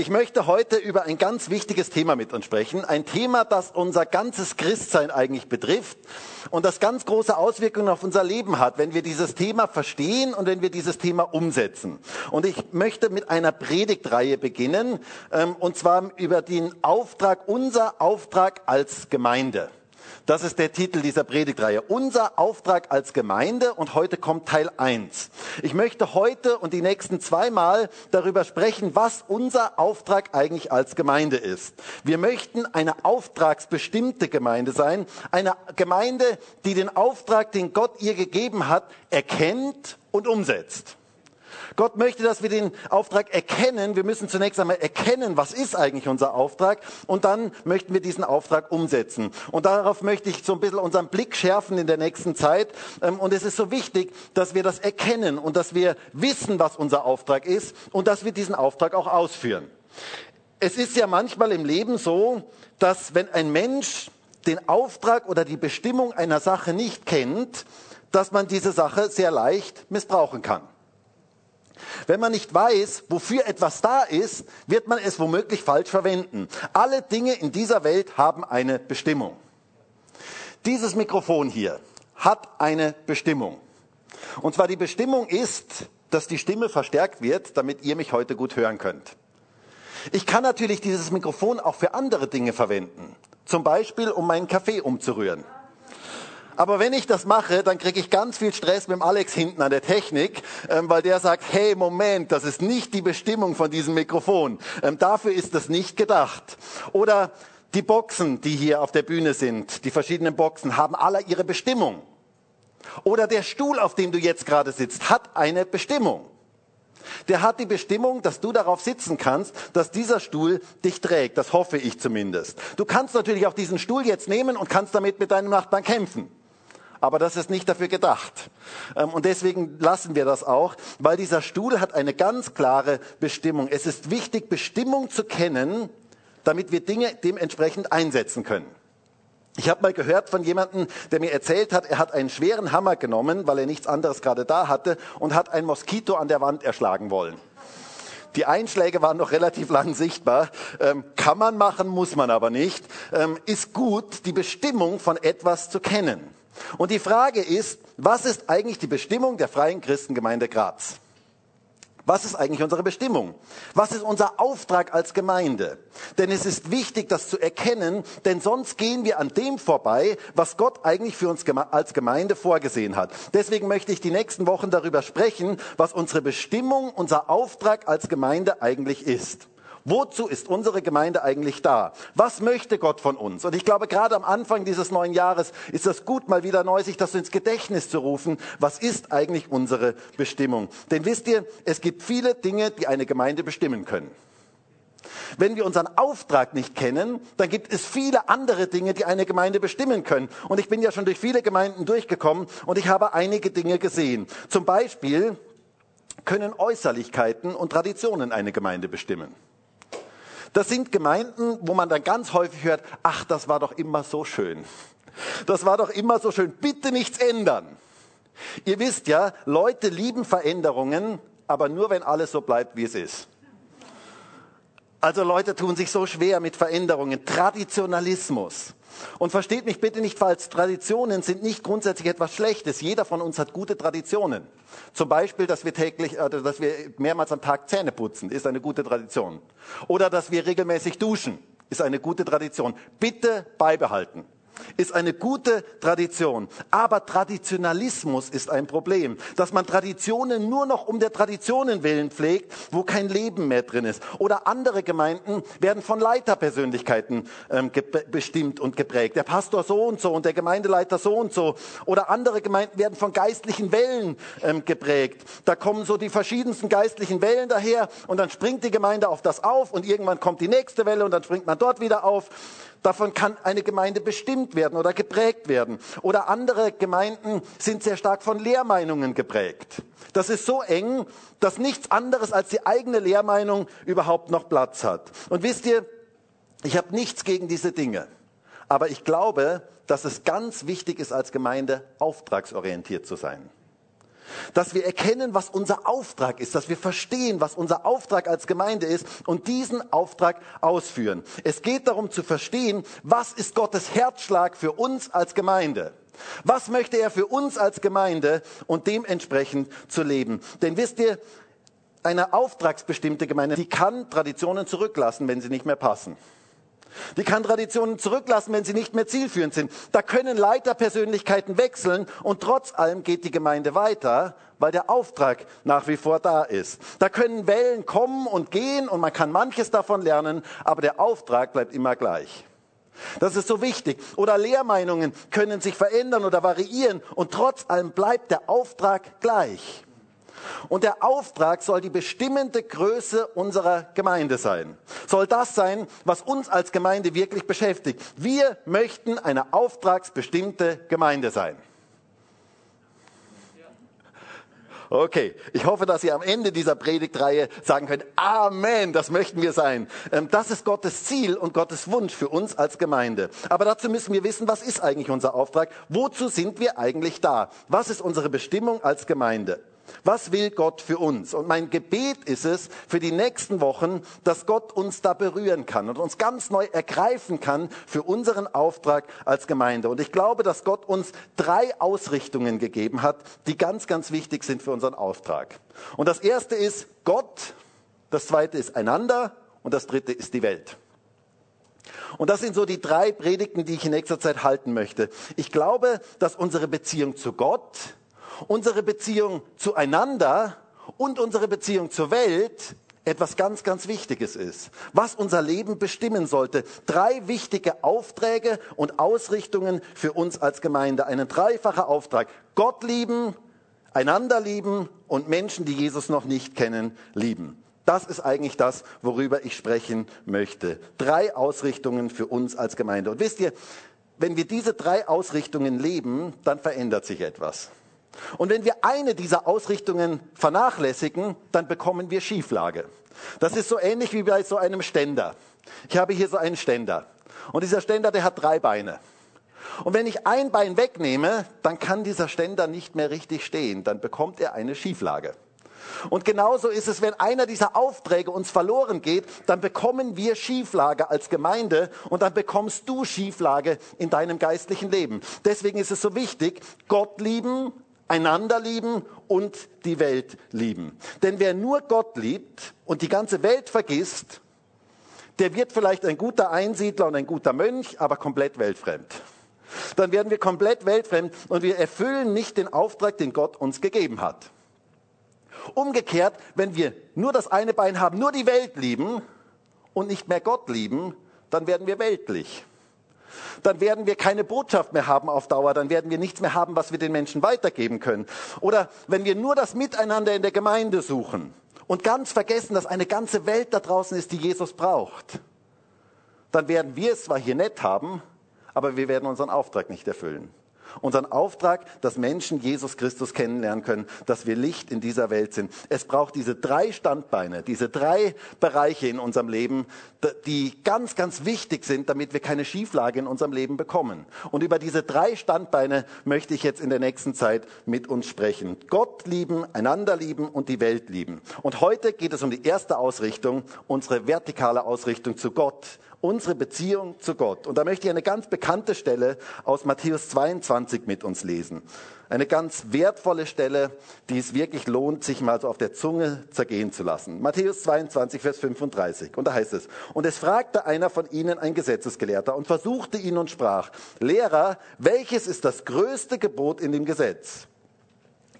Ich möchte heute über ein ganz wichtiges Thema mit uns sprechen. Ein Thema, das unser ganzes Christsein eigentlich betrifft und das ganz große Auswirkungen auf unser Leben hat, wenn wir dieses Thema verstehen und wenn wir dieses Thema umsetzen. Und ich möchte mit einer Predigtreihe beginnen, ähm, und zwar über den Auftrag, unser Auftrag als Gemeinde. Das ist der Titel dieser Predigtreihe. Unser Auftrag als Gemeinde und heute kommt Teil 1. Ich möchte heute und die nächsten zweimal darüber sprechen, was unser Auftrag eigentlich als Gemeinde ist. Wir möchten eine auftragsbestimmte Gemeinde sein, eine Gemeinde, die den Auftrag, den Gott ihr gegeben hat, erkennt und umsetzt. Gott möchte, dass wir den Auftrag erkennen. Wir müssen zunächst einmal erkennen, was ist eigentlich unser Auftrag und dann möchten wir diesen Auftrag umsetzen. Und darauf möchte ich so ein bisschen unseren Blick schärfen in der nächsten Zeit. Ähm, und es ist so wichtig, dass wir das erkennen und dass wir wissen, was unser Auftrag ist und dass wir diesen Auftrag auch ausführen. Es ist ja manchmal im Leben so, dass wenn ein Mensch den Auftrag oder die Bestimmung einer Sache nicht kennt, dass man diese Sache sehr leicht missbrauchen kann. Wenn man nicht weiß, wofür etwas da ist, wird man es womöglich falsch verwenden. Alle Dinge in dieser Welt haben eine Bestimmung. Dieses Mikrofon hier hat eine Bestimmung. Und zwar die Bestimmung ist, dass die Stimme verstärkt wird, damit ihr mich heute gut hören könnt. Ich kann natürlich dieses Mikrofon auch für andere Dinge verwenden. Zum Beispiel, um meinen Kaffee umzurühren. Aber wenn ich das mache, dann kriege ich ganz viel Stress mit dem Alex hinten an der Technik, ähm, weil der sagt, hey, Moment, das ist nicht die Bestimmung von diesem Mikrofon. Ähm, dafür ist das nicht gedacht. Oder die Boxen, die hier auf der Bühne sind, die verschiedenen Boxen, haben alle ihre Bestimmung. Oder der Stuhl, auf dem du jetzt gerade sitzt, hat eine Bestimmung. Der hat die Bestimmung, dass du darauf sitzen kannst, dass dieser Stuhl dich trägt. Das hoffe ich zumindest. Du kannst natürlich auch diesen Stuhl jetzt nehmen und kannst damit mit deinem Nachbarn kämpfen aber das ist nicht dafür gedacht. Ähm, und deswegen lassen wir das auch, weil dieser Stuhl hat eine ganz klare Bestimmung. Es ist wichtig, Bestimmung zu kennen, damit wir Dinge dementsprechend einsetzen können. Ich habe mal gehört von jemandem, der mir erzählt hat, er hat einen schweren Hammer genommen, weil er nichts anderes gerade da hatte, und hat ein Moskito an der Wand erschlagen wollen. Die Einschläge waren noch relativ lang sichtbar. Ähm, kann man machen, muss man aber nicht. Ähm, ist gut, die Bestimmung von etwas zu kennen. Und die Frage ist, was ist eigentlich die Bestimmung der Freien Christengemeinde Graz? Was ist eigentlich unsere Bestimmung? Was ist unser Auftrag als Gemeinde? Denn es ist wichtig, das zu erkennen, denn sonst gehen wir an dem vorbei, was Gott eigentlich für uns als Gemeinde vorgesehen hat. Deswegen möchte ich die nächsten Wochen darüber sprechen, was unsere Bestimmung, unser Auftrag als Gemeinde eigentlich ist. Wozu ist unsere Gemeinde eigentlich da? Was möchte Gott von uns? Und ich glaube, gerade am Anfang dieses neuen Jahres ist das gut, mal wieder neu sich das ins Gedächtnis zu rufen. Was ist eigentlich unsere Bestimmung? Denn wisst ihr, es gibt viele Dinge, die eine Gemeinde bestimmen können. Wenn wir unseren Auftrag nicht kennen, dann gibt es viele andere Dinge, die eine Gemeinde bestimmen können. Und ich bin ja schon durch viele Gemeinden durchgekommen und ich habe einige Dinge gesehen. Zum Beispiel können Äußerlichkeiten und Traditionen eine Gemeinde bestimmen. Das sind Gemeinden, wo man dann ganz häufig hört, ach, das war doch immer so schön. Das war doch immer so schön. Bitte nichts ändern. Ihr wisst ja, Leute lieben Veränderungen, aber nur wenn alles so bleibt, wie es ist. Also Leute tun sich so schwer mit Veränderungen. Traditionalismus. Und versteht mich bitte nicht falsch, Traditionen sind nicht grundsätzlich etwas Schlechtes. Jeder von uns hat gute Traditionen. Zum Beispiel, dass wir täglich, äh, dass wir mehrmals am Tag Zähne putzen, ist eine gute Tradition. Oder dass wir regelmäßig duschen, ist eine gute Tradition. Bitte beibehalten ist eine gute Tradition. Aber Traditionalismus ist ein Problem, dass man Traditionen nur noch um der Traditionen willen pflegt, wo kein Leben mehr drin ist. Oder andere Gemeinden werden von Leiterpersönlichkeiten ähm, bestimmt und geprägt. Der Pastor so und so und der Gemeindeleiter so und so. Oder andere Gemeinden werden von geistlichen Wellen ähm, geprägt. Da kommen so die verschiedensten geistlichen Wellen daher und dann springt die Gemeinde auf das auf und irgendwann kommt die nächste Welle und dann springt man dort wieder auf. Davon kann eine Gemeinde bestimmt werden oder geprägt werden. Oder andere Gemeinden sind sehr stark von Lehrmeinungen geprägt. Das ist so eng, dass nichts anderes als die eigene Lehrmeinung überhaupt noch Platz hat. Und wisst ihr, ich habe nichts gegen diese Dinge. Aber ich glaube, dass es ganz wichtig ist, als Gemeinde auftragsorientiert zu sein. Dass wir erkennen, was unser Auftrag ist, dass wir verstehen, was unser Auftrag als Gemeinde ist und diesen Auftrag ausführen. Es geht darum zu verstehen, was ist Gottes Herzschlag für uns als Gemeinde. Was möchte er für uns als Gemeinde und dementsprechend zu leben? Denn wisst ihr, eine auftragsbestimmte Gemeinde, die kann Traditionen zurücklassen, wenn sie nicht mehr passen. Die kann Traditionen zurücklassen, wenn sie nicht mehr zielführend sind. Da können Leiterpersönlichkeiten wechseln und trotz allem geht die Gemeinde weiter, weil der Auftrag nach wie vor da ist. Da können Wellen kommen und gehen und man kann manches davon lernen, aber der Auftrag bleibt immer gleich. Das ist so wichtig. Oder Lehrmeinungen können sich verändern oder variieren und trotz allem bleibt der Auftrag gleich. Und der Auftrag soll die bestimmende Größe unserer Gemeinde sein. Soll das sein, was uns als Gemeinde wirklich beschäftigt. Wir möchten eine auftragsbestimmte Gemeinde sein. Okay, ich hoffe, dass ihr am Ende dieser Predigtreihe sagen könnt, Amen, das möchten wir sein. Ähm, das ist Gottes Ziel und Gottes Wunsch für uns als Gemeinde. Aber dazu müssen wir wissen, was ist eigentlich unser Auftrag? Wozu sind wir eigentlich da? Was ist unsere Bestimmung als Gemeinde? Was will Gott für uns? Und mein Gebet ist es für die nächsten Wochen, dass Gott uns da berühren kann und uns ganz neu ergreifen kann für unseren Auftrag als Gemeinde. Und ich glaube, dass Gott uns drei Ausrichtungen gegeben hat, die ganz, ganz wichtig sind für unseren Auftrag. Und das erste ist Gott, das zweite ist einander und das dritte ist die Welt. Und das sind so die drei Predigten, die ich in nächster Zeit halten möchte. Ich glaube, dass unsere Beziehung zu Gott, unsere Beziehung zueinander und unsere Beziehung zur Welt etwas ganz, ganz Wichtiges ist, was unser Leben bestimmen sollte. Drei wichtige Aufträge und Ausrichtungen für uns als Gemeinde. Ein dreifacher Auftrag. Gott lieben, einander lieben und Menschen, die Jesus noch nicht kennen, lieben. Das ist eigentlich das, worüber ich sprechen möchte. Drei Ausrichtungen für uns als Gemeinde. Und wisst ihr, wenn wir diese drei Ausrichtungen leben, dann verändert sich etwas. Und wenn wir eine dieser Ausrichtungen vernachlässigen, dann bekommen wir Schieflage. Das ist so ähnlich wie bei so einem Ständer. Ich habe hier so einen Ständer. Und dieser Ständer, der hat drei Beine. Und wenn ich ein Bein wegnehme, dann kann dieser Ständer nicht mehr richtig stehen. Dann bekommt er eine Schieflage. Und genauso ist es, wenn einer dieser Aufträge uns verloren geht, dann bekommen wir Schieflage als Gemeinde und dann bekommst du Schieflage in deinem geistlichen Leben. Deswegen ist es so wichtig, Gott lieben, einander lieben und die Welt lieben. Denn wer nur Gott liebt und die ganze Welt vergisst, der wird vielleicht ein guter Einsiedler und ein guter Mönch, aber komplett weltfremd. Dann werden wir komplett weltfremd und wir erfüllen nicht den Auftrag, den Gott uns gegeben hat. Umgekehrt, wenn wir nur das eine Bein haben, nur die Welt lieben und nicht mehr Gott lieben, dann werden wir weltlich dann werden wir keine Botschaft mehr haben auf Dauer, dann werden wir nichts mehr haben, was wir den Menschen weitergeben können. Oder wenn wir nur das Miteinander in der Gemeinde suchen und ganz vergessen, dass eine ganze Welt da draußen ist, die Jesus braucht, dann werden wir es zwar hier nett haben, aber wir werden unseren Auftrag nicht erfüllen. Unseren Auftrag, dass Menschen Jesus Christus kennenlernen können, dass wir Licht in dieser Welt sind. Es braucht diese drei Standbeine, diese drei Bereiche in unserem Leben, die ganz, ganz wichtig sind, damit wir keine Schieflage in unserem Leben bekommen. Und über diese drei Standbeine möchte ich jetzt in der nächsten Zeit mit uns sprechen. Gott lieben, einander lieben und die Welt lieben. Und heute geht es um die erste Ausrichtung, unsere vertikale Ausrichtung zu Gott unsere Beziehung zu Gott. Und da möchte ich eine ganz bekannte Stelle aus Matthäus 22 mit uns lesen. Eine ganz wertvolle Stelle, die es wirklich lohnt, sich mal so auf der Zunge zergehen zu lassen. Matthäus 22, Vers 35. Und da heißt es, und es fragte einer von ihnen, ein Gesetzesgelehrter, und versuchte ihn und sprach, Lehrer, welches ist das größte Gebot in dem Gesetz?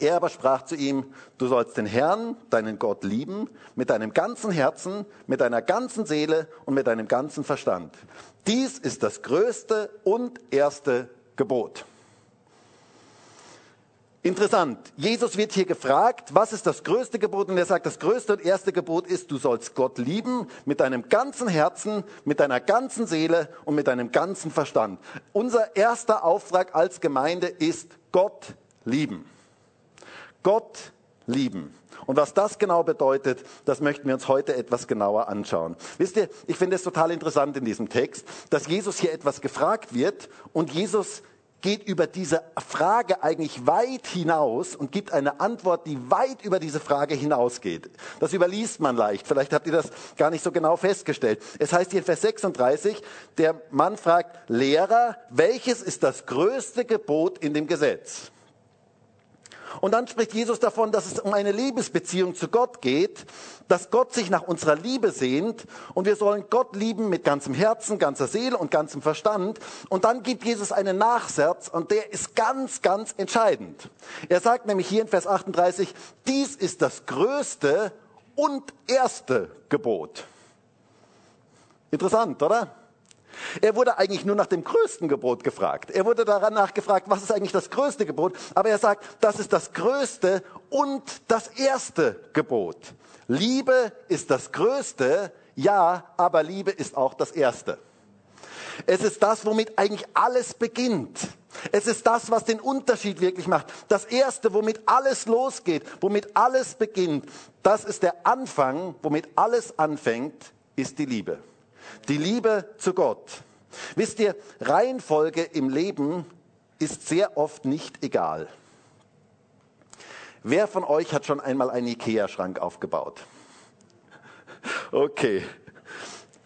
Er aber sprach zu ihm, du sollst den Herrn, deinen Gott lieben, mit deinem ganzen Herzen, mit deiner ganzen Seele und mit deinem ganzen Verstand. Dies ist das größte und erste Gebot. Interessant. Jesus wird hier gefragt, was ist das größte Gebot? Und er sagt, das größte und erste Gebot ist, du sollst Gott lieben mit deinem ganzen Herzen, mit deiner ganzen Seele und mit deinem ganzen Verstand. Unser erster Auftrag als Gemeinde ist Gott lieben. Gott lieben. Und was das genau bedeutet, das möchten wir uns heute etwas genauer anschauen. Wisst ihr, ich finde es total interessant in diesem Text, dass Jesus hier etwas gefragt wird und Jesus geht über diese Frage eigentlich weit hinaus und gibt eine Antwort, die weit über diese Frage hinausgeht. Das überliest man leicht. Vielleicht habt ihr das gar nicht so genau festgestellt. Es heißt hier in Vers 36, der Mann fragt, Lehrer, welches ist das größte Gebot in dem Gesetz? Und dann spricht Jesus davon, dass es um eine Liebesbeziehung zu Gott geht, dass Gott sich nach unserer Liebe sehnt und wir sollen Gott lieben mit ganzem Herzen, ganzer Seele und ganzem Verstand. Und dann gibt Jesus einen Nachsatz und der ist ganz, ganz entscheidend. Er sagt nämlich hier in Vers 38, dies ist das größte und erste Gebot. Interessant, oder? Er wurde eigentlich nur nach dem größten Gebot gefragt. Er wurde danach gefragt, was ist eigentlich das größte Gebot? Aber er sagt, das ist das größte und das erste Gebot. Liebe ist das größte, ja, aber Liebe ist auch das erste. Es ist das, womit eigentlich alles beginnt. Es ist das, was den Unterschied wirklich macht. Das Erste, womit alles losgeht, womit alles beginnt, das ist der Anfang, womit alles anfängt, ist die Liebe. Die Liebe zu Gott. Wisst ihr, Reihenfolge im Leben ist sehr oft nicht egal. Wer von euch hat schon einmal einen Ikea-Schrank aufgebaut? Okay,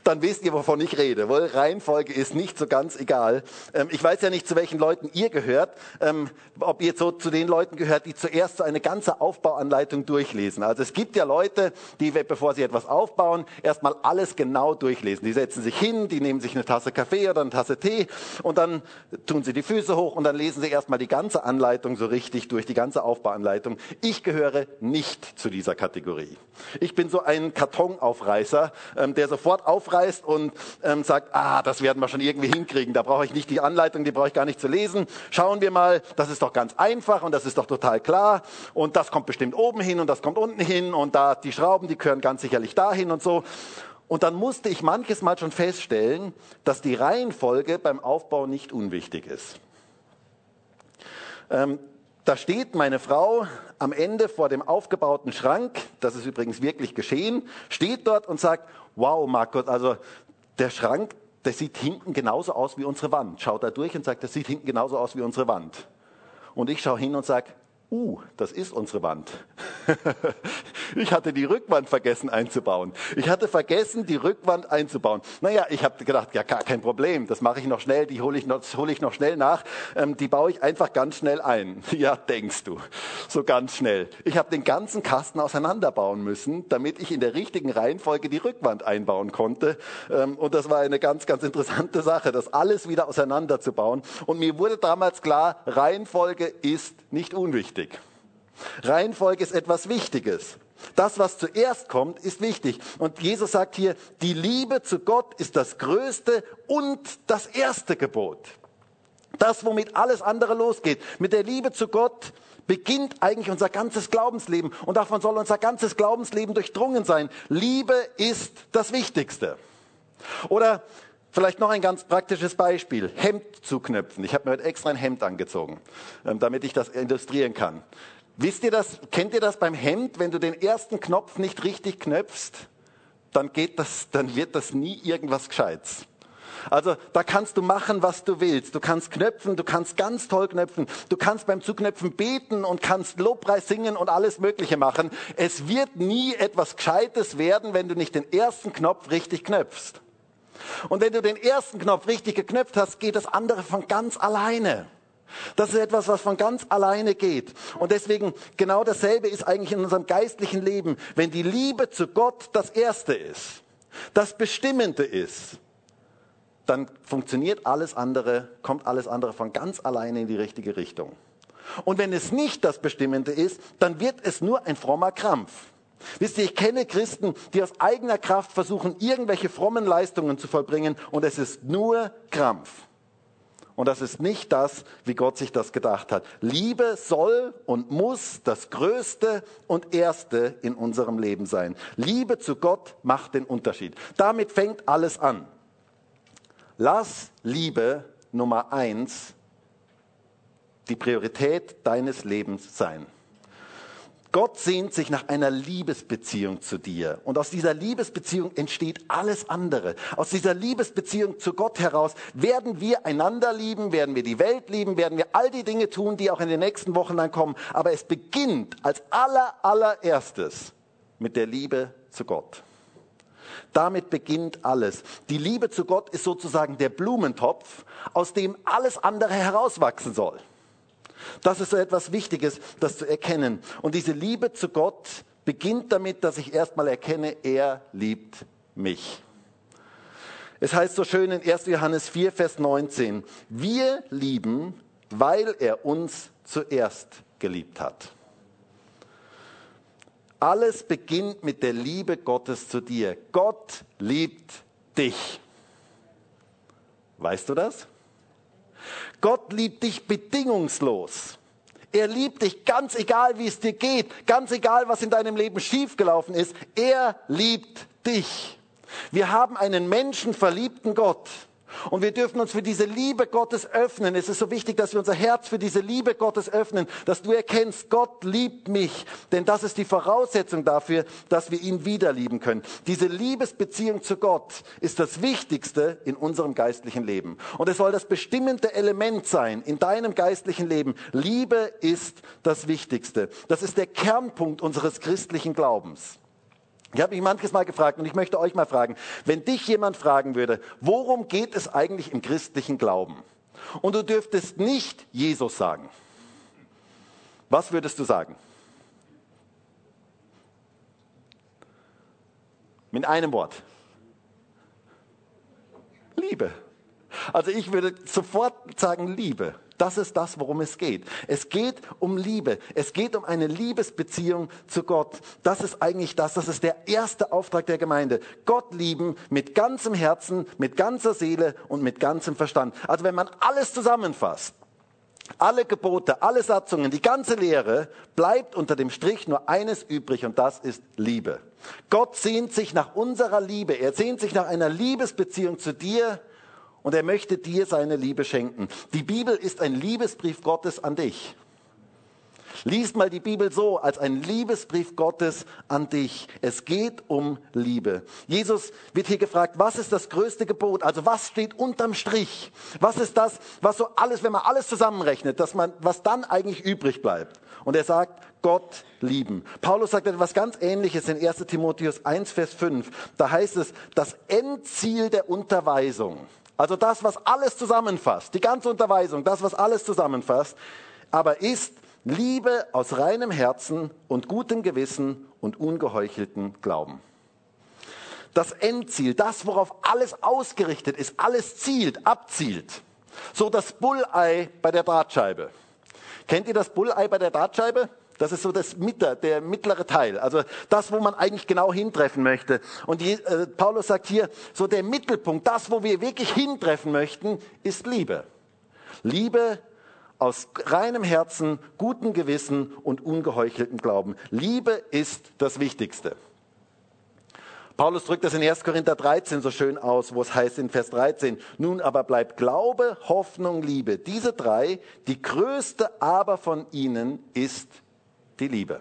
dann wisst ihr, wovon ich rede. Wohl, Reihenfolge ist nicht so ganz egal. Ähm, ich weiß ja nicht, zu welchen Leuten ihr gehört. Ähm, ob ihr so zu den Leuten gehört, die zuerst so eine ganze Aufbauanleitung durchlesen. Also es gibt ja Leute, die, bevor sie etwas aufbauen, erstmal alles genau durchlesen. Die setzen sich hin, die nehmen sich eine Tasse Kaffee oder eine Tasse Tee und dann tun sie die Füße hoch und dann lesen sie erstmal die ganze Anleitung so richtig durch, die ganze Aufbauanleitung. Ich gehöre nicht zu dieser Kategorie. Ich bin so ein Kartonaufreißer, ähm, der sofort aufreißt aufreißt und ähm, sagt, ah, das werden wir schon irgendwie hinkriegen. Da brauche ich nicht die Anleitung, die brauche ich gar nicht zu lesen. Schauen wir mal, das ist doch ganz einfach und das ist doch total klar. Und das kommt bestimmt oben hin und das kommt unten hin und da die Schrauben, die gehören ganz sicherlich dahin und so. Und dann musste ich manches Mal schon feststellen, dass die Reihenfolge beim Aufbau nicht unwichtig ist. Ähm, da steht meine Frau am Ende vor dem aufgebauten Schrank, das ist übrigens wirklich geschehen, steht dort und sagt, wow, Markus, also der Schrank, der sieht hinten genauso aus wie unsere Wand. Schaut da durch und sagt, das sieht hinten genauso aus wie unsere Wand. Und ich schaue hin und sage, uh, das ist unsere Wand. ich hatte die Rückwand vergessen einzubauen. Ich hatte vergessen, die Rückwand einzubauen. Naja, ich habe gedacht, ja, gar kein Problem, das mache ich noch schnell, die hole ich noch, hole ich noch schnell nach, ähm, die baue ich einfach ganz schnell ein. Ja, denkst du, so ganz schnell. Ich habe den ganzen Kasten auseinanderbauen müssen, damit ich in der richtigen Reihenfolge die Rückwand einbauen konnte. Ähm, und das war eine ganz, ganz interessante Sache, das alles wieder auseinanderzubauen. Und mir wurde damals klar, Reihenfolge ist nicht unwichtig. Reihenfolge ist etwas Wichtiges. Das, was zuerst kommt, ist wichtig. Und Jesus sagt hier, die Liebe zu Gott ist das größte und das erste Gebot. Das, womit alles andere losgeht. Mit der Liebe zu Gott beginnt eigentlich unser ganzes Glaubensleben. Und davon soll unser ganzes Glaubensleben durchdrungen sein. Liebe ist das Wichtigste. Oder Vielleicht noch ein ganz praktisches Beispiel. Hemd zuknöpfen. Ich habe mir heute extra ein Hemd angezogen, ähm, damit ich das illustrieren kann. Wisst ihr das, kennt ihr das beim Hemd? Wenn du den ersten Knopf nicht richtig knöpfst, dann geht das, dann wird das nie irgendwas Gescheites. Also da kannst du machen, was du willst. Du kannst knöpfen, du kannst ganz toll knöpfen. Du kannst beim Zuknöpfen beten und kannst Lobpreis singen und alles Mögliche machen. Es wird nie etwas Gescheites werden, wenn du nicht den ersten Knopf richtig knöpfst. Und wenn du den ersten Knopf richtig geknöpft hast, geht das andere von ganz alleine. Das ist etwas, was von ganz alleine geht. Und deswegen genau dasselbe ist eigentlich in unserem geistlichen Leben. Wenn die Liebe zu Gott das Erste ist, das Bestimmende ist, dann funktioniert alles andere, kommt alles andere von ganz alleine in die richtige Richtung. Und wenn es nicht das Bestimmende ist, dann wird es nur ein frommer Krampf. Wisst ihr, ich kenne Christen, die aus eigener Kraft versuchen, irgendwelche frommen Leistungen zu vollbringen und es ist nur Krampf. Und das ist nicht das, wie Gott sich das gedacht hat. Liebe soll und muss das Größte und Erste in unserem Leben sein. Liebe zu Gott macht den Unterschied. Damit fängt alles an. Lass Liebe Nummer eins die Priorität deines Lebens sein. Gott sehnt sich nach einer Liebesbeziehung zu dir. Und aus dieser Liebesbeziehung entsteht alles andere. Aus dieser Liebesbeziehung zu Gott heraus werden wir einander lieben, werden wir die Welt lieben, werden wir all die Dinge tun, die auch in den nächsten Wochen dann kommen. Aber es beginnt als aller, allererstes mit der Liebe zu Gott. Damit beginnt alles. Die Liebe zu Gott ist sozusagen der Blumentopf, aus dem alles andere herauswachsen soll. Das ist so etwas Wichtiges, das zu erkennen. Und diese Liebe zu Gott beginnt damit, dass ich erstmal erkenne, er liebt mich. Es heißt so schön in 1. Johannes 4, Vers 19, wir lieben, weil er uns zuerst geliebt hat. Alles beginnt mit der Liebe Gottes zu dir. Gott liebt dich. Weißt du das? Gott liebt dich bedingungslos. Er liebt dich ganz egal, wie es dir geht, ganz egal, was in deinem Leben schiefgelaufen ist. Er liebt dich. Wir haben einen menschenverliebten Gott. Und wir dürfen uns für diese Liebe Gottes öffnen. Es ist so wichtig, dass wir unser Herz für diese Liebe Gottes öffnen, dass du erkennst, Gott liebt mich. Denn das ist die Voraussetzung dafür, dass wir ihn wieder lieben können. Diese Liebesbeziehung zu Gott ist das Wichtigste in unserem geistlichen Leben. Und es soll das bestimmende Element sein in deinem geistlichen Leben. Liebe ist das Wichtigste. Das ist der Kernpunkt unseres christlichen Glaubens. Ich habe mich manches Mal gefragt und ich möchte euch mal fragen, wenn dich jemand fragen würde, worum geht es eigentlich im christlichen Glauben? Und du dürftest nicht Jesus sagen. Was würdest du sagen? Mit einem Wort. Liebe. Also ich würde sofort sagen Liebe. Das ist das, worum es geht. Es geht um Liebe. Es geht um eine Liebesbeziehung zu Gott. Das ist eigentlich das. Das ist der erste Auftrag der Gemeinde. Gott lieben mit ganzem Herzen, mit ganzer Seele und mit ganzem Verstand. Also wenn man alles zusammenfasst, alle Gebote, alle Satzungen, die ganze Lehre, bleibt unter dem Strich nur eines übrig und das ist Liebe. Gott sehnt sich nach unserer Liebe. Er sehnt sich nach einer Liebesbeziehung zu dir und er möchte dir seine Liebe schenken. Die Bibel ist ein Liebesbrief Gottes an dich. Lies mal die Bibel so als ein Liebesbrief Gottes an dich. Es geht um Liebe. Jesus wird hier gefragt, was ist das größte Gebot? Also was steht unterm Strich? Was ist das, was so alles, wenn man alles zusammenrechnet, dass man, was dann eigentlich übrig bleibt? Und er sagt, Gott lieben. Paulus sagt etwas ganz Ähnliches in 1 Timotheus 1, Vers 5. Da heißt es, das Endziel der Unterweisung also das, was alles zusammenfasst, die ganze Unterweisung, das, was alles zusammenfasst, aber ist Liebe aus reinem Herzen und gutem Gewissen und ungeheuchelten Glauben. Das Endziel, das, worauf alles ausgerichtet ist, alles zielt, abzielt. So das Bullei bei der Drahtscheibe. Kennt ihr das Bullei bei der Drahtscheibe? Das ist so das Mitte, der mittlere Teil, also das, wo man eigentlich genau hintreffen möchte. Und die, äh, Paulus sagt hier, so der Mittelpunkt, das, wo wir wirklich hintreffen möchten, ist Liebe. Liebe aus reinem Herzen, gutem Gewissen und ungeheucheltem Glauben. Liebe ist das Wichtigste. Paulus drückt das in 1. Korinther 13 so schön aus, wo es heißt in Vers 13, nun aber bleibt Glaube, Hoffnung, Liebe. Diese drei, die größte aber von ihnen ist die Liebe.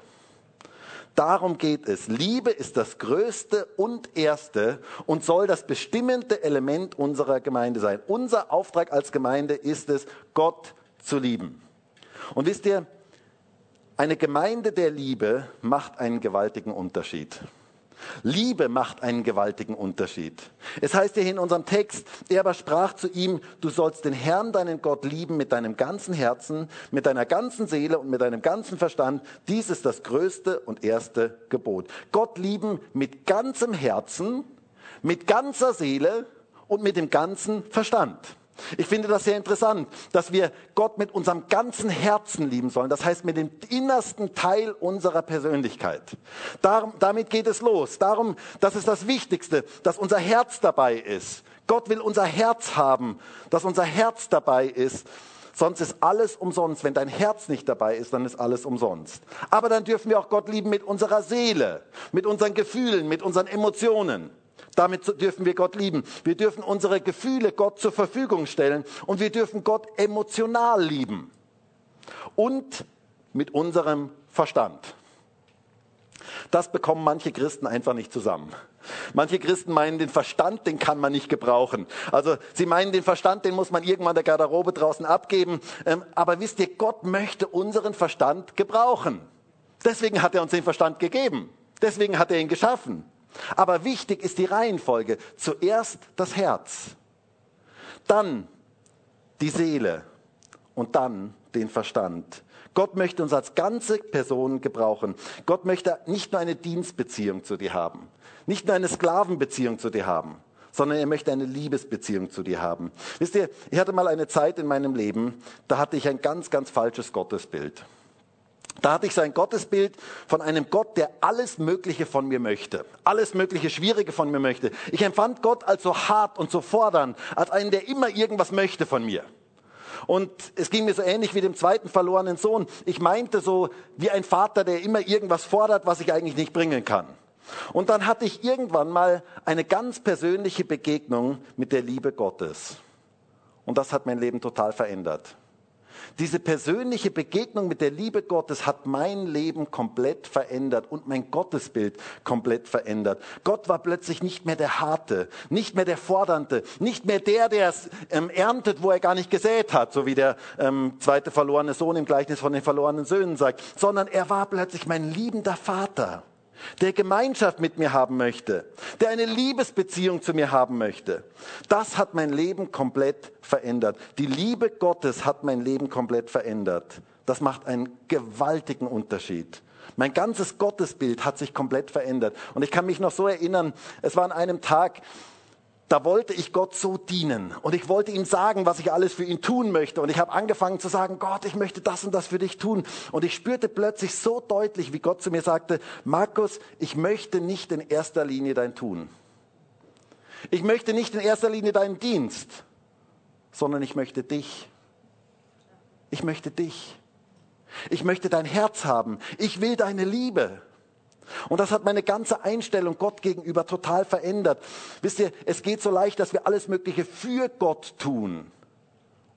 Darum geht es. Liebe ist das größte und erste und soll das bestimmende Element unserer Gemeinde sein. Unser Auftrag als Gemeinde ist es, Gott zu lieben. Und wisst ihr, eine Gemeinde der Liebe macht einen gewaltigen Unterschied. Liebe macht einen gewaltigen Unterschied. Es heißt hier in unserem Text, er aber sprach zu ihm, du sollst den Herrn, deinen Gott lieben mit deinem ganzen Herzen, mit deiner ganzen Seele und mit deinem ganzen Verstand. Dies ist das größte und erste Gebot. Gott lieben mit ganzem Herzen, mit ganzer Seele und mit dem ganzen Verstand. Ich finde das sehr interessant, dass wir Gott mit unserem ganzen Herzen lieben sollen. Das heißt mit dem innersten Teil unserer Persönlichkeit. Darum, damit geht es los. Darum, das ist das Wichtigste, dass unser Herz dabei ist. Gott will unser Herz haben, dass unser Herz dabei ist. Sonst ist alles umsonst. Wenn dein Herz nicht dabei ist, dann ist alles umsonst. Aber dann dürfen wir auch Gott lieben mit unserer Seele, mit unseren Gefühlen, mit unseren Emotionen. Damit dürfen wir Gott lieben. Wir dürfen unsere Gefühle Gott zur Verfügung stellen und wir dürfen Gott emotional lieben und mit unserem Verstand. Das bekommen manche Christen einfach nicht zusammen. Manche Christen meinen, den Verstand, den kann man nicht gebrauchen. Also sie meinen, den Verstand, den muss man irgendwann der Garderobe draußen abgeben. Ähm, aber wisst ihr, Gott möchte unseren Verstand gebrauchen. Deswegen hat er uns den Verstand gegeben. Deswegen hat er ihn geschaffen. Aber wichtig ist die Reihenfolge. Zuerst das Herz, dann die Seele und dann den Verstand. Gott möchte uns als ganze Person gebrauchen. Gott möchte nicht nur eine Dienstbeziehung zu dir haben, nicht nur eine Sklavenbeziehung zu dir haben, sondern er möchte eine Liebesbeziehung zu dir haben. Wisst ihr, ich hatte mal eine Zeit in meinem Leben, da hatte ich ein ganz, ganz falsches Gottesbild. Da hatte ich so ein Gottesbild von einem Gott, der alles Mögliche von mir möchte. Alles Mögliche Schwierige von mir möchte. Ich empfand Gott als so hart und so fordernd, als einen, der immer irgendwas möchte von mir. Und es ging mir so ähnlich wie dem zweiten verlorenen Sohn. Ich meinte so wie ein Vater, der immer irgendwas fordert, was ich eigentlich nicht bringen kann. Und dann hatte ich irgendwann mal eine ganz persönliche Begegnung mit der Liebe Gottes. Und das hat mein Leben total verändert. Diese persönliche Begegnung mit der Liebe Gottes hat mein Leben komplett verändert und mein Gottesbild komplett verändert. Gott war plötzlich nicht mehr der Harte, nicht mehr der Fordernde, nicht mehr der, der es ähm, erntet, wo er gar nicht gesät hat, so wie der ähm, zweite verlorene Sohn im Gleichnis von den verlorenen Söhnen sagt, sondern er war plötzlich mein liebender Vater der Gemeinschaft mit mir haben möchte, der eine Liebesbeziehung zu mir haben möchte. Das hat mein Leben komplett verändert. Die Liebe Gottes hat mein Leben komplett verändert. Das macht einen gewaltigen Unterschied. Mein ganzes Gottesbild hat sich komplett verändert. Und ich kann mich noch so erinnern, es war an einem Tag, da wollte ich Gott so dienen und ich wollte ihm sagen, was ich alles für ihn tun möchte. Und ich habe angefangen zu sagen, Gott, ich möchte das und das für dich tun. Und ich spürte plötzlich so deutlich, wie Gott zu mir sagte, Markus, ich möchte nicht in erster Linie dein Tun. Ich möchte nicht in erster Linie deinen Dienst, sondern ich möchte dich. Ich möchte dich. Ich möchte dein Herz haben. Ich will deine Liebe. Und das hat meine ganze Einstellung Gott gegenüber total verändert. Wisst ihr, es geht so leicht, dass wir alles Mögliche für Gott tun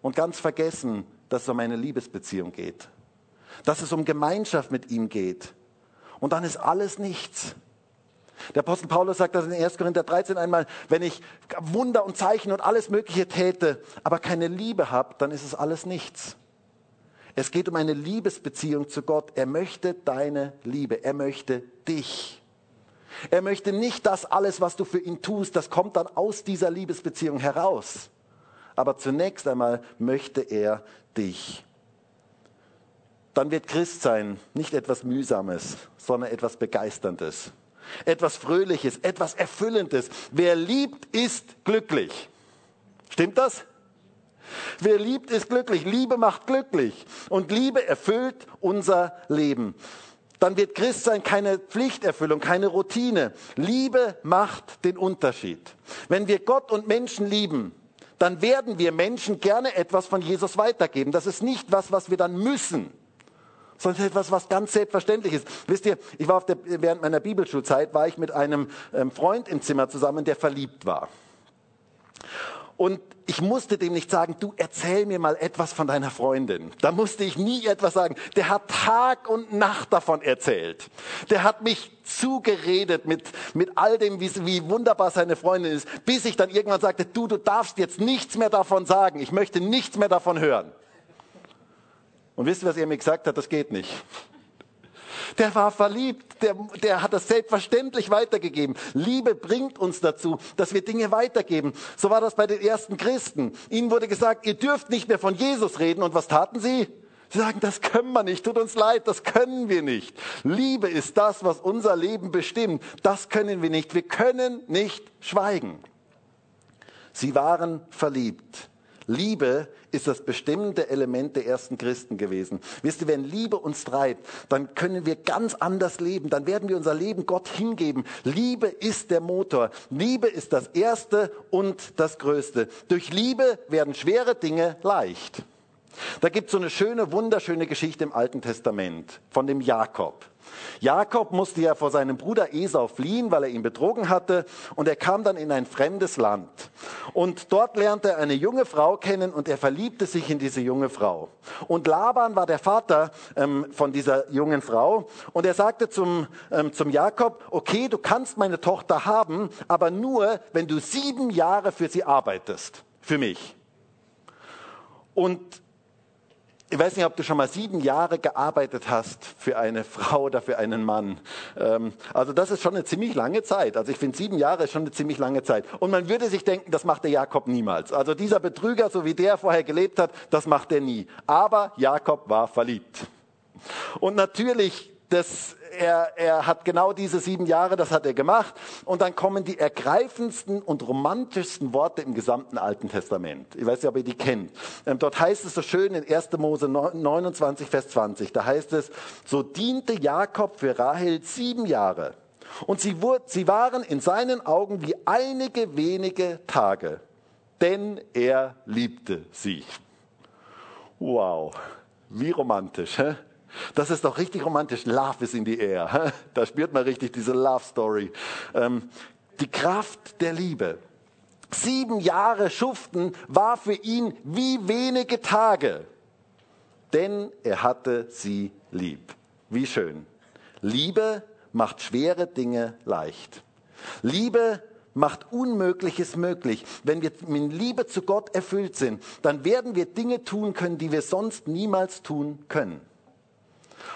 und ganz vergessen, dass es um eine Liebesbeziehung geht, dass es um Gemeinschaft mit ihm geht. Und dann ist alles nichts. Der Apostel Paulus sagt das in 1. Korinther 13 einmal, wenn ich Wunder und Zeichen und alles Mögliche täte, aber keine Liebe habe, dann ist es alles nichts. Es geht um eine Liebesbeziehung zu Gott. Er möchte deine Liebe. Er möchte dich. Er möchte nicht das alles, was du für ihn tust, das kommt dann aus dieser Liebesbeziehung heraus. Aber zunächst einmal möchte er dich. Dann wird Christsein nicht etwas Mühsames, sondern etwas Begeisterndes, etwas Fröhliches, etwas Erfüllendes. Wer liebt, ist glücklich. Stimmt das? Wer liebt, ist glücklich. Liebe macht glücklich. Und Liebe erfüllt unser Leben. Dann wird Christsein keine Pflichterfüllung, keine Routine. Liebe macht den Unterschied. Wenn wir Gott und Menschen lieben, dann werden wir Menschen gerne etwas von Jesus weitergeben. Das ist nicht was, was wir dann müssen, sondern etwas, was ganz selbstverständlich ist. Wisst ihr, ich war der, während meiner Bibelschulzeit, war ich mit einem ähm, Freund im Zimmer zusammen, der verliebt war. Und ich musste dem nicht sagen, du erzähl mir mal etwas von deiner Freundin. Da musste ich nie etwas sagen. Der hat Tag und Nacht davon erzählt. Der hat mich zugeredet mit, mit all dem, wie, wie wunderbar seine Freundin ist, bis ich dann irgendwann sagte, du, du darfst jetzt nichts mehr davon sagen. Ich möchte nichts mehr davon hören. Und wisst ihr, was er mir gesagt hat? Das geht nicht der war verliebt, der, der hat das selbstverständlich weitergegeben. Liebe bringt uns dazu, dass wir Dinge weitergeben. So war das bei den ersten Christen. Ihnen wurde gesagt, ihr dürft nicht mehr von Jesus reden. Und was taten sie? Sie sagen, das können wir nicht, tut uns leid, das können wir nicht. Liebe ist das, was unser Leben bestimmt. Das können wir nicht. Wir können nicht schweigen. Sie waren verliebt. Liebe ist das bestimmende Element der ersten Christen gewesen. Wisst ihr, wenn Liebe uns treibt, dann können wir ganz anders leben. Dann werden wir unser Leben Gott hingeben. Liebe ist der Motor. Liebe ist das Erste und das Größte. Durch Liebe werden schwere Dinge leicht. Da gibt es so eine schöne, wunderschöne Geschichte im Alten Testament von dem Jakob. Jakob musste ja vor seinem Bruder Esau fliehen, weil er ihn betrogen hatte, und er kam dann in ein fremdes Land. Und dort lernte er eine junge Frau kennen und er verliebte sich in diese junge Frau. Und Laban war der Vater ähm, von dieser jungen Frau und er sagte zum, ähm, zum Jakob, okay, du kannst meine Tochter haben, aber nur, wenn du sieben Jahre für sie arbeitest, für mich. Und ich weiß nicht, ob du schon mal sieben Jahre gearbeitet hast für eine Frau oder für einen Mann. Ähm, also das ist schon eine ziemlich lange Zeit. Also ich finde, sieben Jahre ist schon eine ziemlich lange Zeit. Und man würde sich denken, das macht der Jakob niemals. Also dieser Betrüger, so wie der vorher gelebt hat, das macht er nie. Aber Jakob war verliebt. Und natürlich das, er, er hat genau diese sieben Jahre, das hat er gemacht. Und dann kommen die ergreifendsten und romantischsten Worte im gesamten Alten Testament. Ich weiß nicht, ob ihr die kennt. Ähm, dort heißt es so schön in 1. Mose 29, Vers 20. Da heißt es, so diente Jakob für Rahel sieben Jahre. Und sie, sie waren in seinen Augen wie einige wenige Tage, denn er liebte sie. Wow, wie romantisch. Hä? Das ist doch richtig romantisch. Love is in the air. Da spürt man richtig diese Love Story. Ähm, die Kraft der Liebe. Sieben Jahre Schuften war für ihn wie wenige Tage, denn er hatte sie lieb. Wie schön. Liebe macht schwere Dinge leicht. Liebe macht Unmögliches möglich. Wenn wir mit Liebe zu Gott erfüllt sind, dann werden wir Dinge tun können, die wir sonst niemals tun können.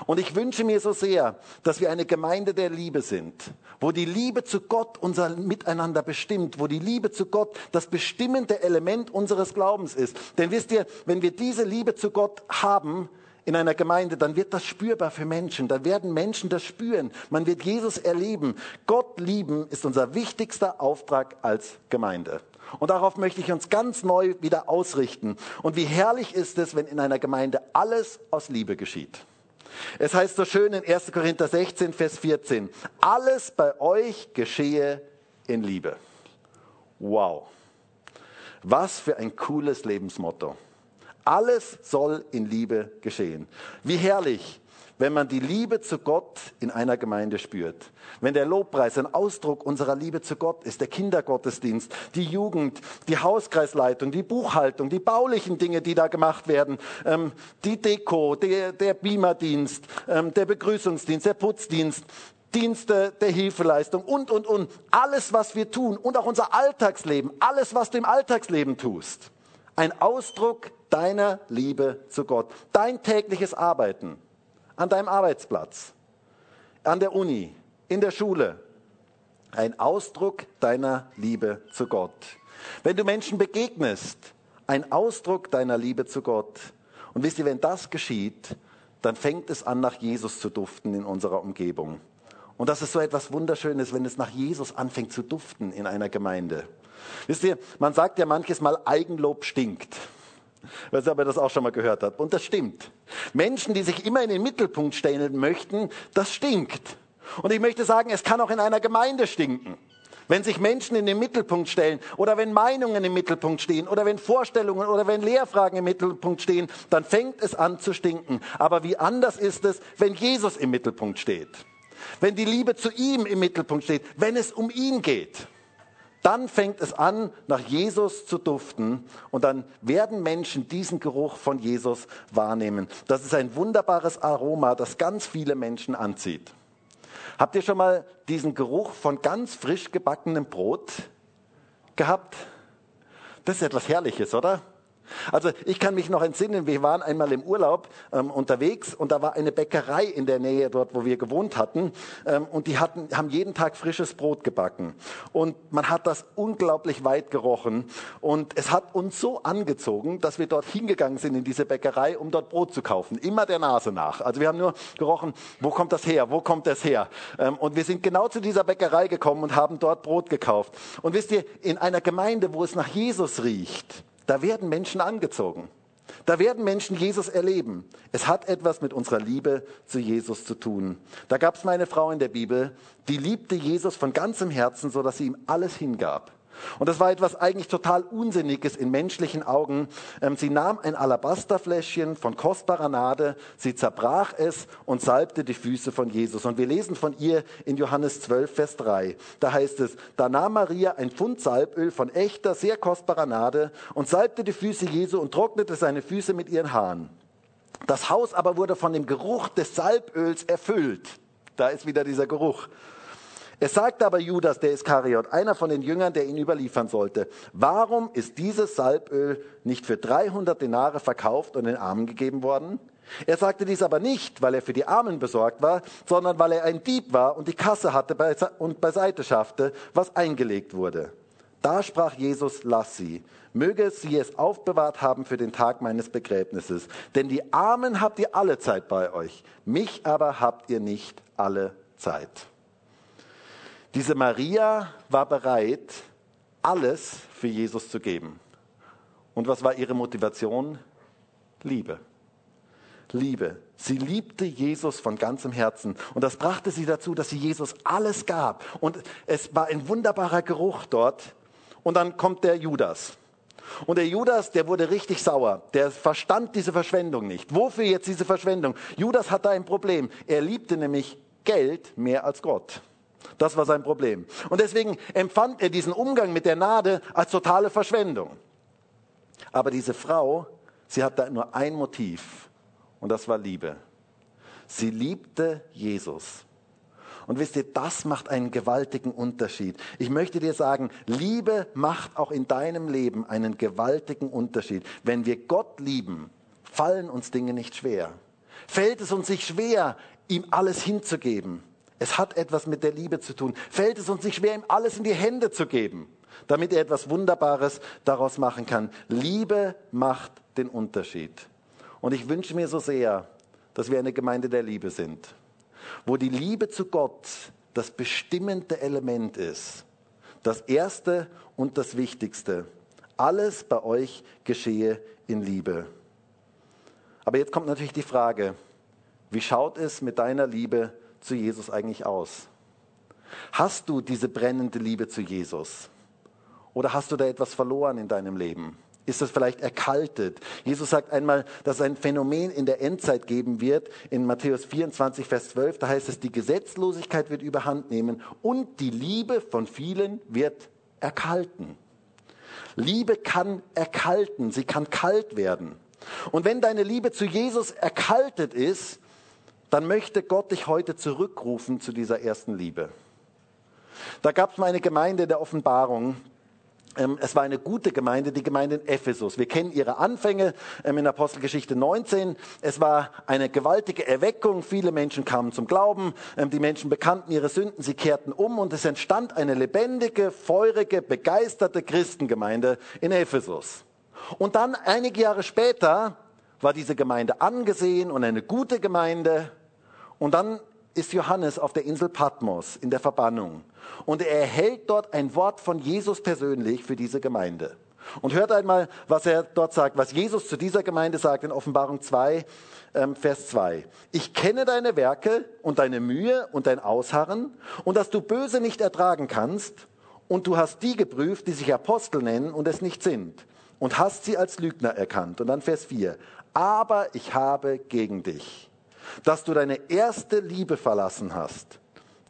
Und ich wünsche mir so sehr, dass wir eine Gemeinde der Liebe sind, wo die Liebe zu Gott unser Miteinander bestimmt, wo die Liebe zu Gott das bestimmende Element unseres Glaubens ist. Denn wisst ihr, wenn wir diese Liebe zu Gott haben, in einer Gemeinde, dann wird das spürbar für Menschen. Dann werden Menschen das spüren. Man wird Jesus erleben. Gott lieben ist unser wichtigster Auftrag als Gemeinde. Und darauf möchte ich uns ganz neu wieder ausrichten. Und wie herrlich ist es, wenn in einer Gemeinde alles aus Liebe geschieht. Es heißt so schön in 1. Korinther 16, Vers 14, alles bei euch geschehe in Liebe. Wow. Was für ein cooles Lebensmotto. Alles soll in Liebe geschehen. Wie herrlich, wenn man die Liebe zu Gott in einer Gemeinde spürt. Wenn der Lobpreis ein Ausdruck unserer Liebe zu Gott ist, der Kindergottesdienst, die Jugend, die Hauskreisleitung, die Buchhaltung, die baulichen Dinge, die da gemacht werden, ähm, die Deko, der, der Beamerdienst, ähm, der Begrüßungsdienst, der Putzdienst, Dienste der Hilfeleistung und, und, und. Alles, was wir tun und auch unser Alltagsleben, alles, was du im Alltagsleben tust. Ein Ausdruck deiner Liebe zu Gott. Dein tägliches Arbeiten an deinem Arbeitsplatz, an der Uni, in der Schule. Ein Ausdruck deiner Liebe zu Gott. Wenn du Menschen begegnest, ein Ausdruck deiner Liebe zu Gott. Und wisst ihr, wenn das geschieht, dann fängt es an, nach Jesus zu duften in unserer Umgebung. Und das ist so etwas Wunderschönes, wenn es nach Jesus anfängt zu duften in einer Gemeinde. Wisst ihr, man sagt ja manches Mal, Eigenlob stinkt. Weiß ob ihr das auch schon mal gehört habt. Und das stimmt. Menschen, die sich immer in den Mittelpunkt stellen möchten, das stinkt. Und ich möchte sagen, es kann auch in einer Gemeinde stinken. Wenn sich Menschen in den Mittelpunkt stellen oder wenn Meinungen im Mittelpunkt stehen oder wenn Vorstellungen oder wenn Lehrfragen im Mittelpunkt stehen, dann fängt es an zu stinken. Aber wie anders ist es, wenn Jesus im Mittelpunkt steht? Wenn die Liebe zu ihm im Mittelpunkt steht, wenn es um ihn geht? Dann fängt es an, nach Jesus zu duften und dann werden Menschen diesen Geruch von Jesus wahrnehmen. Das ist ein wunderbares Aroma, das ganz viele Menschen anzieht. Habt ihr schon mal diesen Geruch von ganz frisch gebackenem Brot gehabt? Das ist etwas Herrliches, oder? Also ich kann mich noch entsinnen, wir waren einmal im Urlaub ähm, unterwegs und da war eine Bäckerei in der Nähe dort, wo wir gewohnt hatten ähm, und die hatten, haben jeden Tag frisches Brot gebacken und man hat das unglaublich weit gerochen und es hat uns so angezogen, dass wir dort hingegangen sind in diese Bäckerei, um dort Brot zu kaufen, immer der Nase nach. Also wir haben nur gerochen, wo kommt das her, wo kommt das her ähm, und wir sind genau zu dieser Bäckerei gekommen und haben dort Brot gekauft. Und wisst ihr, in einer Gemeinde, wo es nach Jesus riecht, da werden Menschen angezogen. Da werden Menschen Jesus erleben. Es hat etwas mit unserer Liebe zu Jesus zu tun. Da gab es mal eine Frau in der Bibel, die liebte Jesus von ganzem Herzen, so dass sie ihm alles hingab. Und das war etwas eigentlich total Unsinniges in menschlichen Augen. Ähm, sie nahm ein Alabasterfläschchen von kostbarer Nade, sie zerbrach es und salbte die Füße von Jesus. Und wir lesen von ihr in Johannes 12, Vers 3. Da heißt es, da nahm Maria ein Pfund Salböl von echter, sehr kostbarer Nade und salbte die Füße Jesu und trocknete seine Füße mit ihren Haaren. Das Haus aber wurde von dem Geruch des Salböls erfüllt. Da ist wieder dieser Geruch. Es sagte aber Judas, der Iskariot, einer von den Jüngern, der ihn überliefern sollte, warum ist dieses Salböl nicht für 300 Denare verkauft und den Armen gegeben worden? Er sagte dies aber nicht, weil er für die Armen besorgt war, sondern weil er ein Dieb war und die Kasse hatte und beiseite schaffte, was eingelegt wurde. Da sprach Jesus, lass sie. Möge sie es aufbewahrt haben für den Tag meines Begräbnisses. Denn die Armen habt ihr alle Zeit bei euch, mich aber habt ihr nicht alle Zeit. Diese Maria war bereit, alles für Jesus zu geben. Und was war ihre Motivation? Liebe. Liebe. Sie liebte Jesus von ganzem Herzen. Und das brachte sie dazu, dass sie Jesus alles gab. Und es war ein wunderbarer Geruch dort. Und dann kommt der Judas. Und der Judas, der wurde richtig sauer. Der verstand diese Verschwendung nicht. Wofür jetzt diese Verschwendung? Judas hatte ein Problem. Er liebte nämlich Geld mehr als Gott. Das war sein Problem. Und deswegen empfand er diesen Umgang mit der Nade als totale Verschwendung. Aber diese Frau, sie hatte nur ein Motiv und das war Liebe. Sie liebte Jesus. Und wisst ihr, das macht einen gewaltigen Unterschied. Ich möchte dir sagen, Liebe macht auch in deinem Leben einen gewaltigen Unterschied. Wenn wir Gott lieben, fallen uns Dinge nicht schwer. Fällt es uns nicht schwer, ihm alles hinzugeben? Es hat etwas mit der Liebe zu tun. Fällt es uns nicht schwer, ihm alles in die Hände zu geben, damit er etwas Wunderbares daraus machen kann. Liebe macht den Unterschied. Und ich wünsche mir so sehr, dass wir eine Gemeinde der Liebe sind, wo die Liebe zu Gott das bestimmende Element ist, das Erste und das Wichtigste. Alles bei euch geschehe in Liebe. Aber jetzt kommt natürlich die Frage, wie schaut es mit deiner Liebe zu Jesus eigentlich aus? Hast du diese brennende Liebe zu Jesus? Oder hast du da etwas verloren in deinem Leben? Ist das vielleicht erkaltet? Jesus sagt einmal, dass es ein Phänomen in der Endzeit geben wird. In Matthäus 24, Vers 12, da heißt es, die Gesetzlosigkeit wird überhand nehmen und die Liebe von vielen wird erkalten. Liebe kann erkalten, sie kann kalt werden. Und wenn deine Liebe zu Jesus erkaltet ist, dann möchte Gott dich heute zurückrufen zu dieser ersten Liebe. Da gab es mal eine Gemeinde der Offenbarung. Ähm, es war eine gute Gemeinde, die Gemeinde in Ephesus. Wir kennen ihre Anfänge ähm, in Apostelgeschichte 19. Es war eine gewaltige Erweckung. Viele Menschen kamen zum Glauben. Ähm, die Menschen bekannten ihre Sünden. Sie kehrten um und es entstand eine lebendige, feurige, begeisterte Christengemeinde in Ephesus. Und dann einige Jahre später war diese Gemeinde angesehen und eine gute Gemeinde. Und dann ist Johannes auf der Insel Patmos in der Verbannung. Und er erhält dort ein Wort von Jesus persönlich für diese Gemeinde. Und hört einmal, was er dort sagt, was Jesus zu dieser Gemeinde sagt in Offenbarung 2, ähm, Vers 2. Ich kenne deine Werke und deine Mühe und dein Ausharren und dass du Böse nicht ertragen kannst und du hast die geprüft, die sich Apostel nennen und es nicht sind und hast sie als Lügner erkannt. Und dann Vers 4. Aber ich habe gegen dich dass du deine erste Liebe verlassen hast.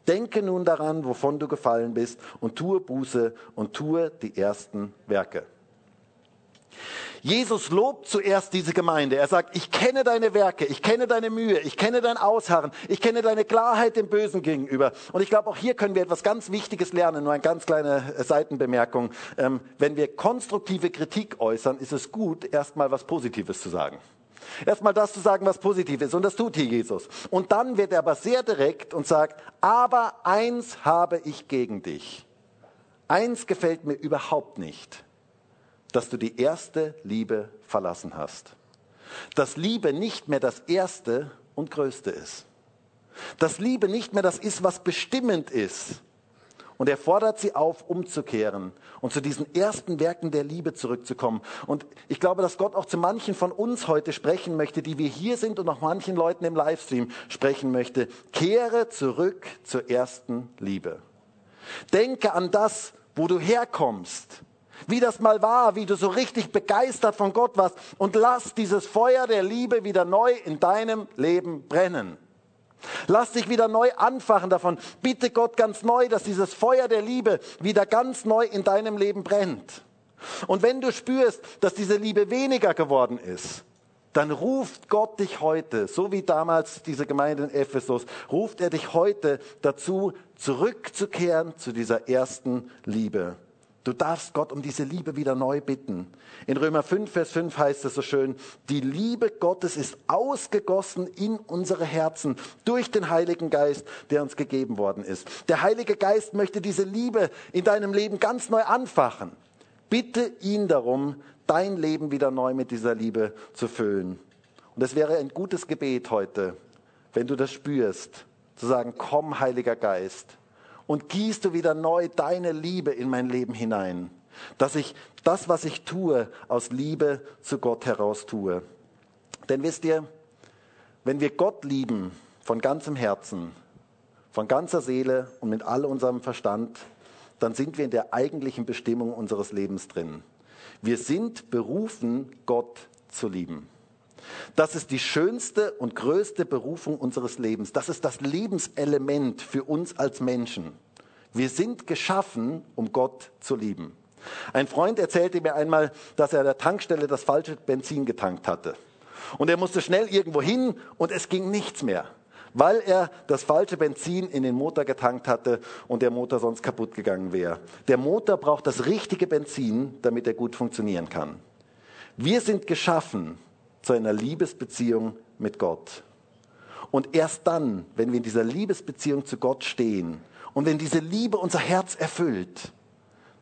Denke nun daran, wovon du gefallen bist, und tue Buße und tue die ersten Werke. Jesus lobt zuerst diese Gemeinde. Er sagt, ich kenne deine Werke, ich kenne deine Mühe, ich kenne dein Ausharren, ich kenne deine Klarheit dem Bösen gegenüber. Und ich glaube, auch hier können wir etwas ganz Wichtiges lernen, nur eine ganz kleine Seitenbemerkung. Ähm, wenn wir konstruktive Kritik äußern, ist es gut, erstmal was Positives zu sagen. Erstmal das zu sagen, was positiv ist. Und das tut hier Jesus. Und dann wird er aber sehr direkt und sagt, aber eins habe ich gegen dich. Eins gefällt mir überhaupt nicht, dass du die erste Liebe verlassen hast. Dass Liebe nicht mehr das Erste und Größte ist. Dass Liebe nicht mehr das ist, was bestimmend ist, und er fordert sie auf, umzukehren und zu diesen ersten Werken der Liebe zurückzukommen. Und ich glaube, dass Gott auch zu manchen von uns heute sprechen möchte, die wir hier sind und auch manchen Leuten im Livestream sprechen möchte. Kehre zurück zur ersten Liebe. Denke an das, wo du herkommst, wie das mal war, wie du so richtig begeistert von Gott warst und lass dieses Feuer der Liebe wieder neu in deinem Leben brennen. Lass dich wieder neu anfachen davon. Bitte Gott ganz neu, dass dieses Feuer der Liebe wieder ganz neu in deinem Leben brennt. Und wenn du spürst, dass diese Liebe weniger geworden ist, dann ruft Gott dich heute, so wie damals diese Gemeinde in Ephesus, ruft er dich heute dazu, zurückzukehren zu dieser ersten Liebe. Du darfst Gott um diese Liebe wieder neu bitten. In Römer 5, Vers 5 heißt es so schön, die Liebe Gottes ist ausgegossen in unsere Herzen durch den Heiligen Geist, der uns gegeben worden ist. Der Heilige Geist möchte diese Liebe in deinem Leben ganz neu anfachen. Bitte ihn darum, dein Leben wieder neu mit dieser Liebe zu füllen. Und es wäre ein gutes Gebet heute, wenn du das spürst, zu sagen, komm, Heiliger Geist und gießt du wieder neu deine Liebe in mein Leben hinein. Dass ich das, was ich tue, aus Liebe zu Gott heraus tue. Denn wisst ihr, wenn wir Gott lieben von ganzem Herzen, von ganzer Seele und mit all unserem Verstand, dann sind wir in der eigentlichen Bestimmung unseres Lebens drin. Wir sind berufen, Gott zu lieben. Das ist die schönste und größte Berufung unseres Lebens. Das ist das Lebenselement für uns als Menschen. Wir sind geschaffen, um Gott zu lieben. Ein Freund erzählte mir einmal, dass er an der Tankstelle das falsche Benzin getankt hatte. Und er musste schnell irgendwo hin und es ging nichts mehr, weil er das falsche Benzin in den Motor getankt hatte und der Motor sonst kaputt gegangen wäre. Der Motor braucht das richtige Benzin, damit er gut funktionieren kann. Wir sind geschaffen, zu einer Liebesbeziehung mit Gott. Und erst dann, wenn wir in dieser Liebesbeziehung zu Gott stehen und wenn diese Liebe unser Herz erfüllt,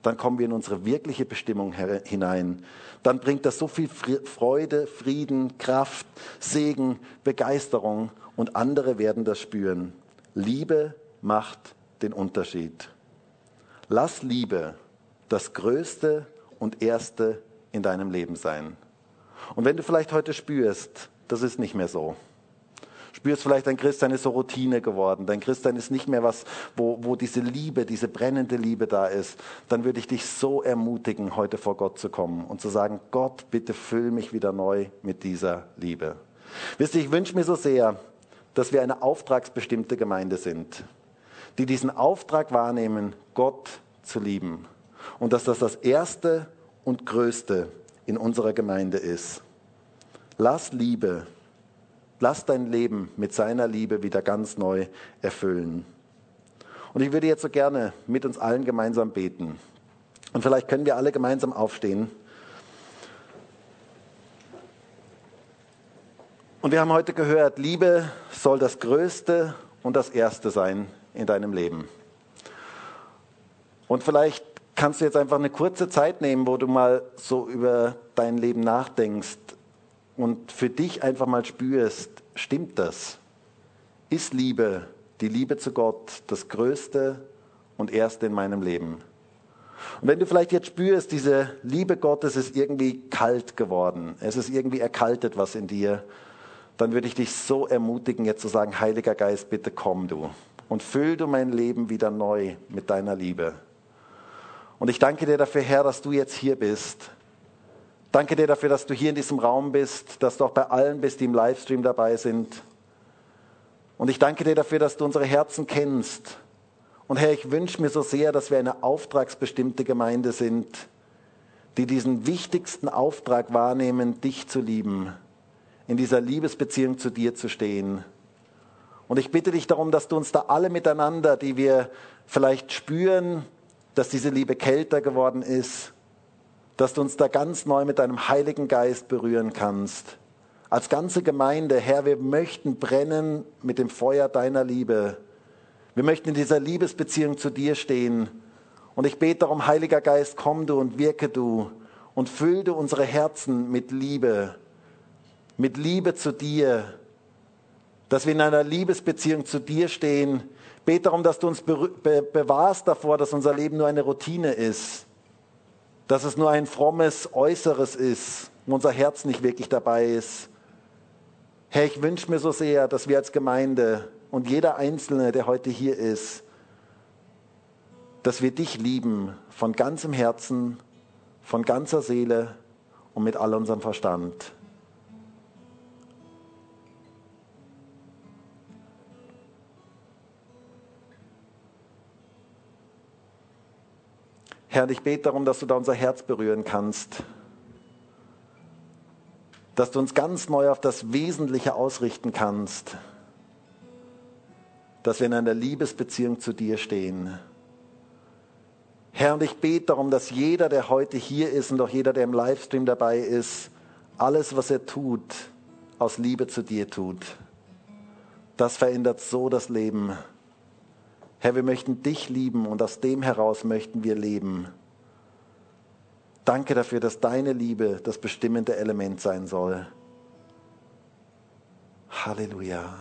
dann kommen wir in unsere wirkliche Bestimmung hinein. Dann bringt das so viel Freude, Frieden, Kraft, Segen, Begeisterung und andere werden das spüren. Liebe macht den Unterschied. Lass Liebe das Größte und Erste in deinem Leben sein. Und wenn du vielleicht heute spürst, das ist nicht mehr so. Spürst vielleicht, dein Christsein ist so Routine geworden. Dein Christsein ist nicht mehr was, wo, wo diese Liebe, diese brennende Liebe da ist. Dann würde ich dich so ermutigen, heute vor Gott zu kommen und zu sagen, Gott, bitte füll mich wieder neu mit dieser Liebe. Wisst ihr, ich wünsche mir so sehr, dass wir eine auftragsbestimmte Gemeinde sind, die diesen Auftrag wahrnehmen, Gott zu lieben. Und dass das das Erste und Größte in unserer Gemeinde ist. Lass Liebe, lass dein Leben mit seiner Liebe wieder ganz neu erfüllen. Und ich würde jetzt so gerne mit uns allen gemeinsam beten. Und vielleicht können wir alle gemeinsam aufstehen. Und wir haben heute gehört, Liebe soll das Größte und das Erste sein in deinem Leben. Und vielleicht kannst du jetzt einfach eine kurze Zeit nehmen, wo du mal so über dein Leben nachdenkst und für dich einfach mal spürst, stimmt das? Ist Liebe, die Liebe zu Gott, das Größte und Erste in meinem Leben? Und wenn du vielleicht jetzt spürst, diese Liebe Gottes ist irgendwie kalt geworden, es ist irgendwie erkaltet was in dir, dann würde ich dich so ermutigen, jetzt zu sagen, Heiliger Geist, bitte komm du und füll du mein Leben wieder neu mit deiner Liebe. Und ich danke dir dafür, Herr, dass du jetzt hier bist. Danke dir dafür, dass du hier in diesem Raum bist, dass du auch bei allen bist, die im Livestream dabei sind. Und ich danke dir dafür, dass du unsere Herzen kennst. Und Herr, ich wünsche mir so sehr, dass wir eine auftragsbestimmte Gemeinde sind, die diesen wichtigsten Auftrag wahrnehmen, dich zu lieben, in dieser Liebesbeziehung zu dir zu stehen. Und ich bitte dich darum, dass du uns da alle miteinander, die wir vielleicht spüren, dass diese Liebe kälter geworden ist, dass du uns da ganz neu mit deinem Heiligen Geist berühren kannst. Als ganze Gemeinde, Herr, wir möchten brennen mit dem Feuer deiner Liebe. Wir möchten in dieser Liebesbeziehung zu dir stehen. Und ich bete darum, Heiliger Geist, komm du und wirke du und füll du unsere Herzen mit Liebe, mit Liebe zu dir, dass wir in einer Liebesbeziehung zu dir stehen, bete darum, dass du uns bewahrst davor, dass unser Leben nur eine Routine ist, dass es nur ein frommes Äußeres ist, wo unser Herz nicht wirklich dabei ist. Herr, ich wünsche mir so sehr, dass wir als Gemeinde und jeder Einzelne, der heute hier ist, dass wir dich lieben von ganzem Herzen, von ganzer Seele und mit all unserem Verstand. Herr, ich bete darum, dass du da unser Herz berühren kannst, dass du uns ganz neu auf das Wesentliche ausrichten kannst, dass wir in einer Liebesbeziehung zu dir stehen. Herr, und ich bete darum, dass jeder, der heute hier ist und auch jeder, der im Livestream dabei ist, alles, was er tut, aus Liebe zu dir tut. Das verändert so das Leben. Herr, wir möchten dich lieben und aus dem heraus möchten wir leben. Danke dafür, dass deine Liebe das bestimmende Element sein soll. Halleluja.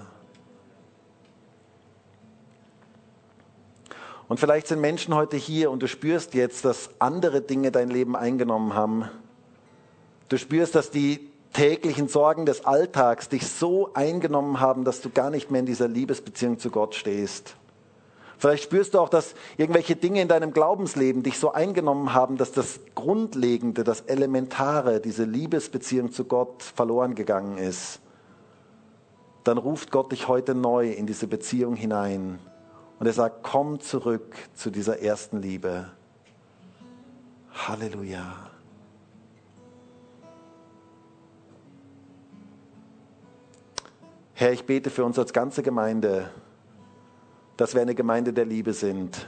Und vielleicht sind Menschen heute hier und du spürst jetzt, dass andere Dinge dein Leben eingenommen haben. Du spürst, dass die täglichen Sorgen des Alltags dich so eingenommen haben, dass du gar nicht mehr in dieser Liebesbeziehung zu Gott stehst. Vielleicht spürst du auch, dass irgendwelche Dinge in deinem Glaubensleben dich so eingenommen haben, dass das Grundlegende, das Elementare, diese Liebesbeziehung zu Gott verloren gegangen ist. Dann ruft Gott dich heute neu in diese Beziehung hinein. Und er sagt, komm zurück zu dieser ersten Liebe. Halleluja. Herr, ich bete für uns als ganze Gemeinde dass wir eine Gemeinde der Liebe sind,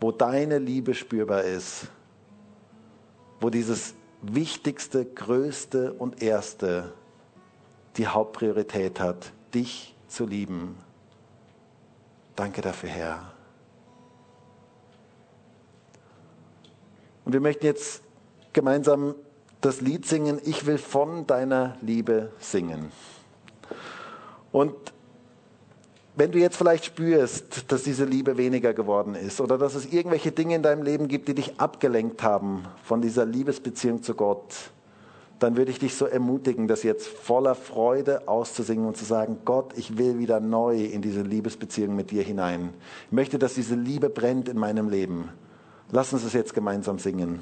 wo deine Liebe spürbar ist, wo dieses Wichtigste, Größte und Erste die Hauptpriorität hat, dich zu lieben. Danke dafür, Herr. Und wir möchten jetzt gemeinsam das Lied singen, Ich will von deiner Liebe singen. Und wenn du jetzt vielleicht spürst, dass diese Liebe weniger geworden ist oder dass es irgendwelche Dinge in deinem Leben gibt, die dich abgelenkt haben von dieser Liebesbeziehung zu Gott, dann würde ich dich so ermutigen, das jetzt voller Freude auszusingen und zu sagen, Gott, ich will wieder neu in diese Liebesbeziehung mit dir hinein. Ich möchte, dass diese Liebe brennt in meinem Leben. Lass uns es jetzt gemeinsam singen.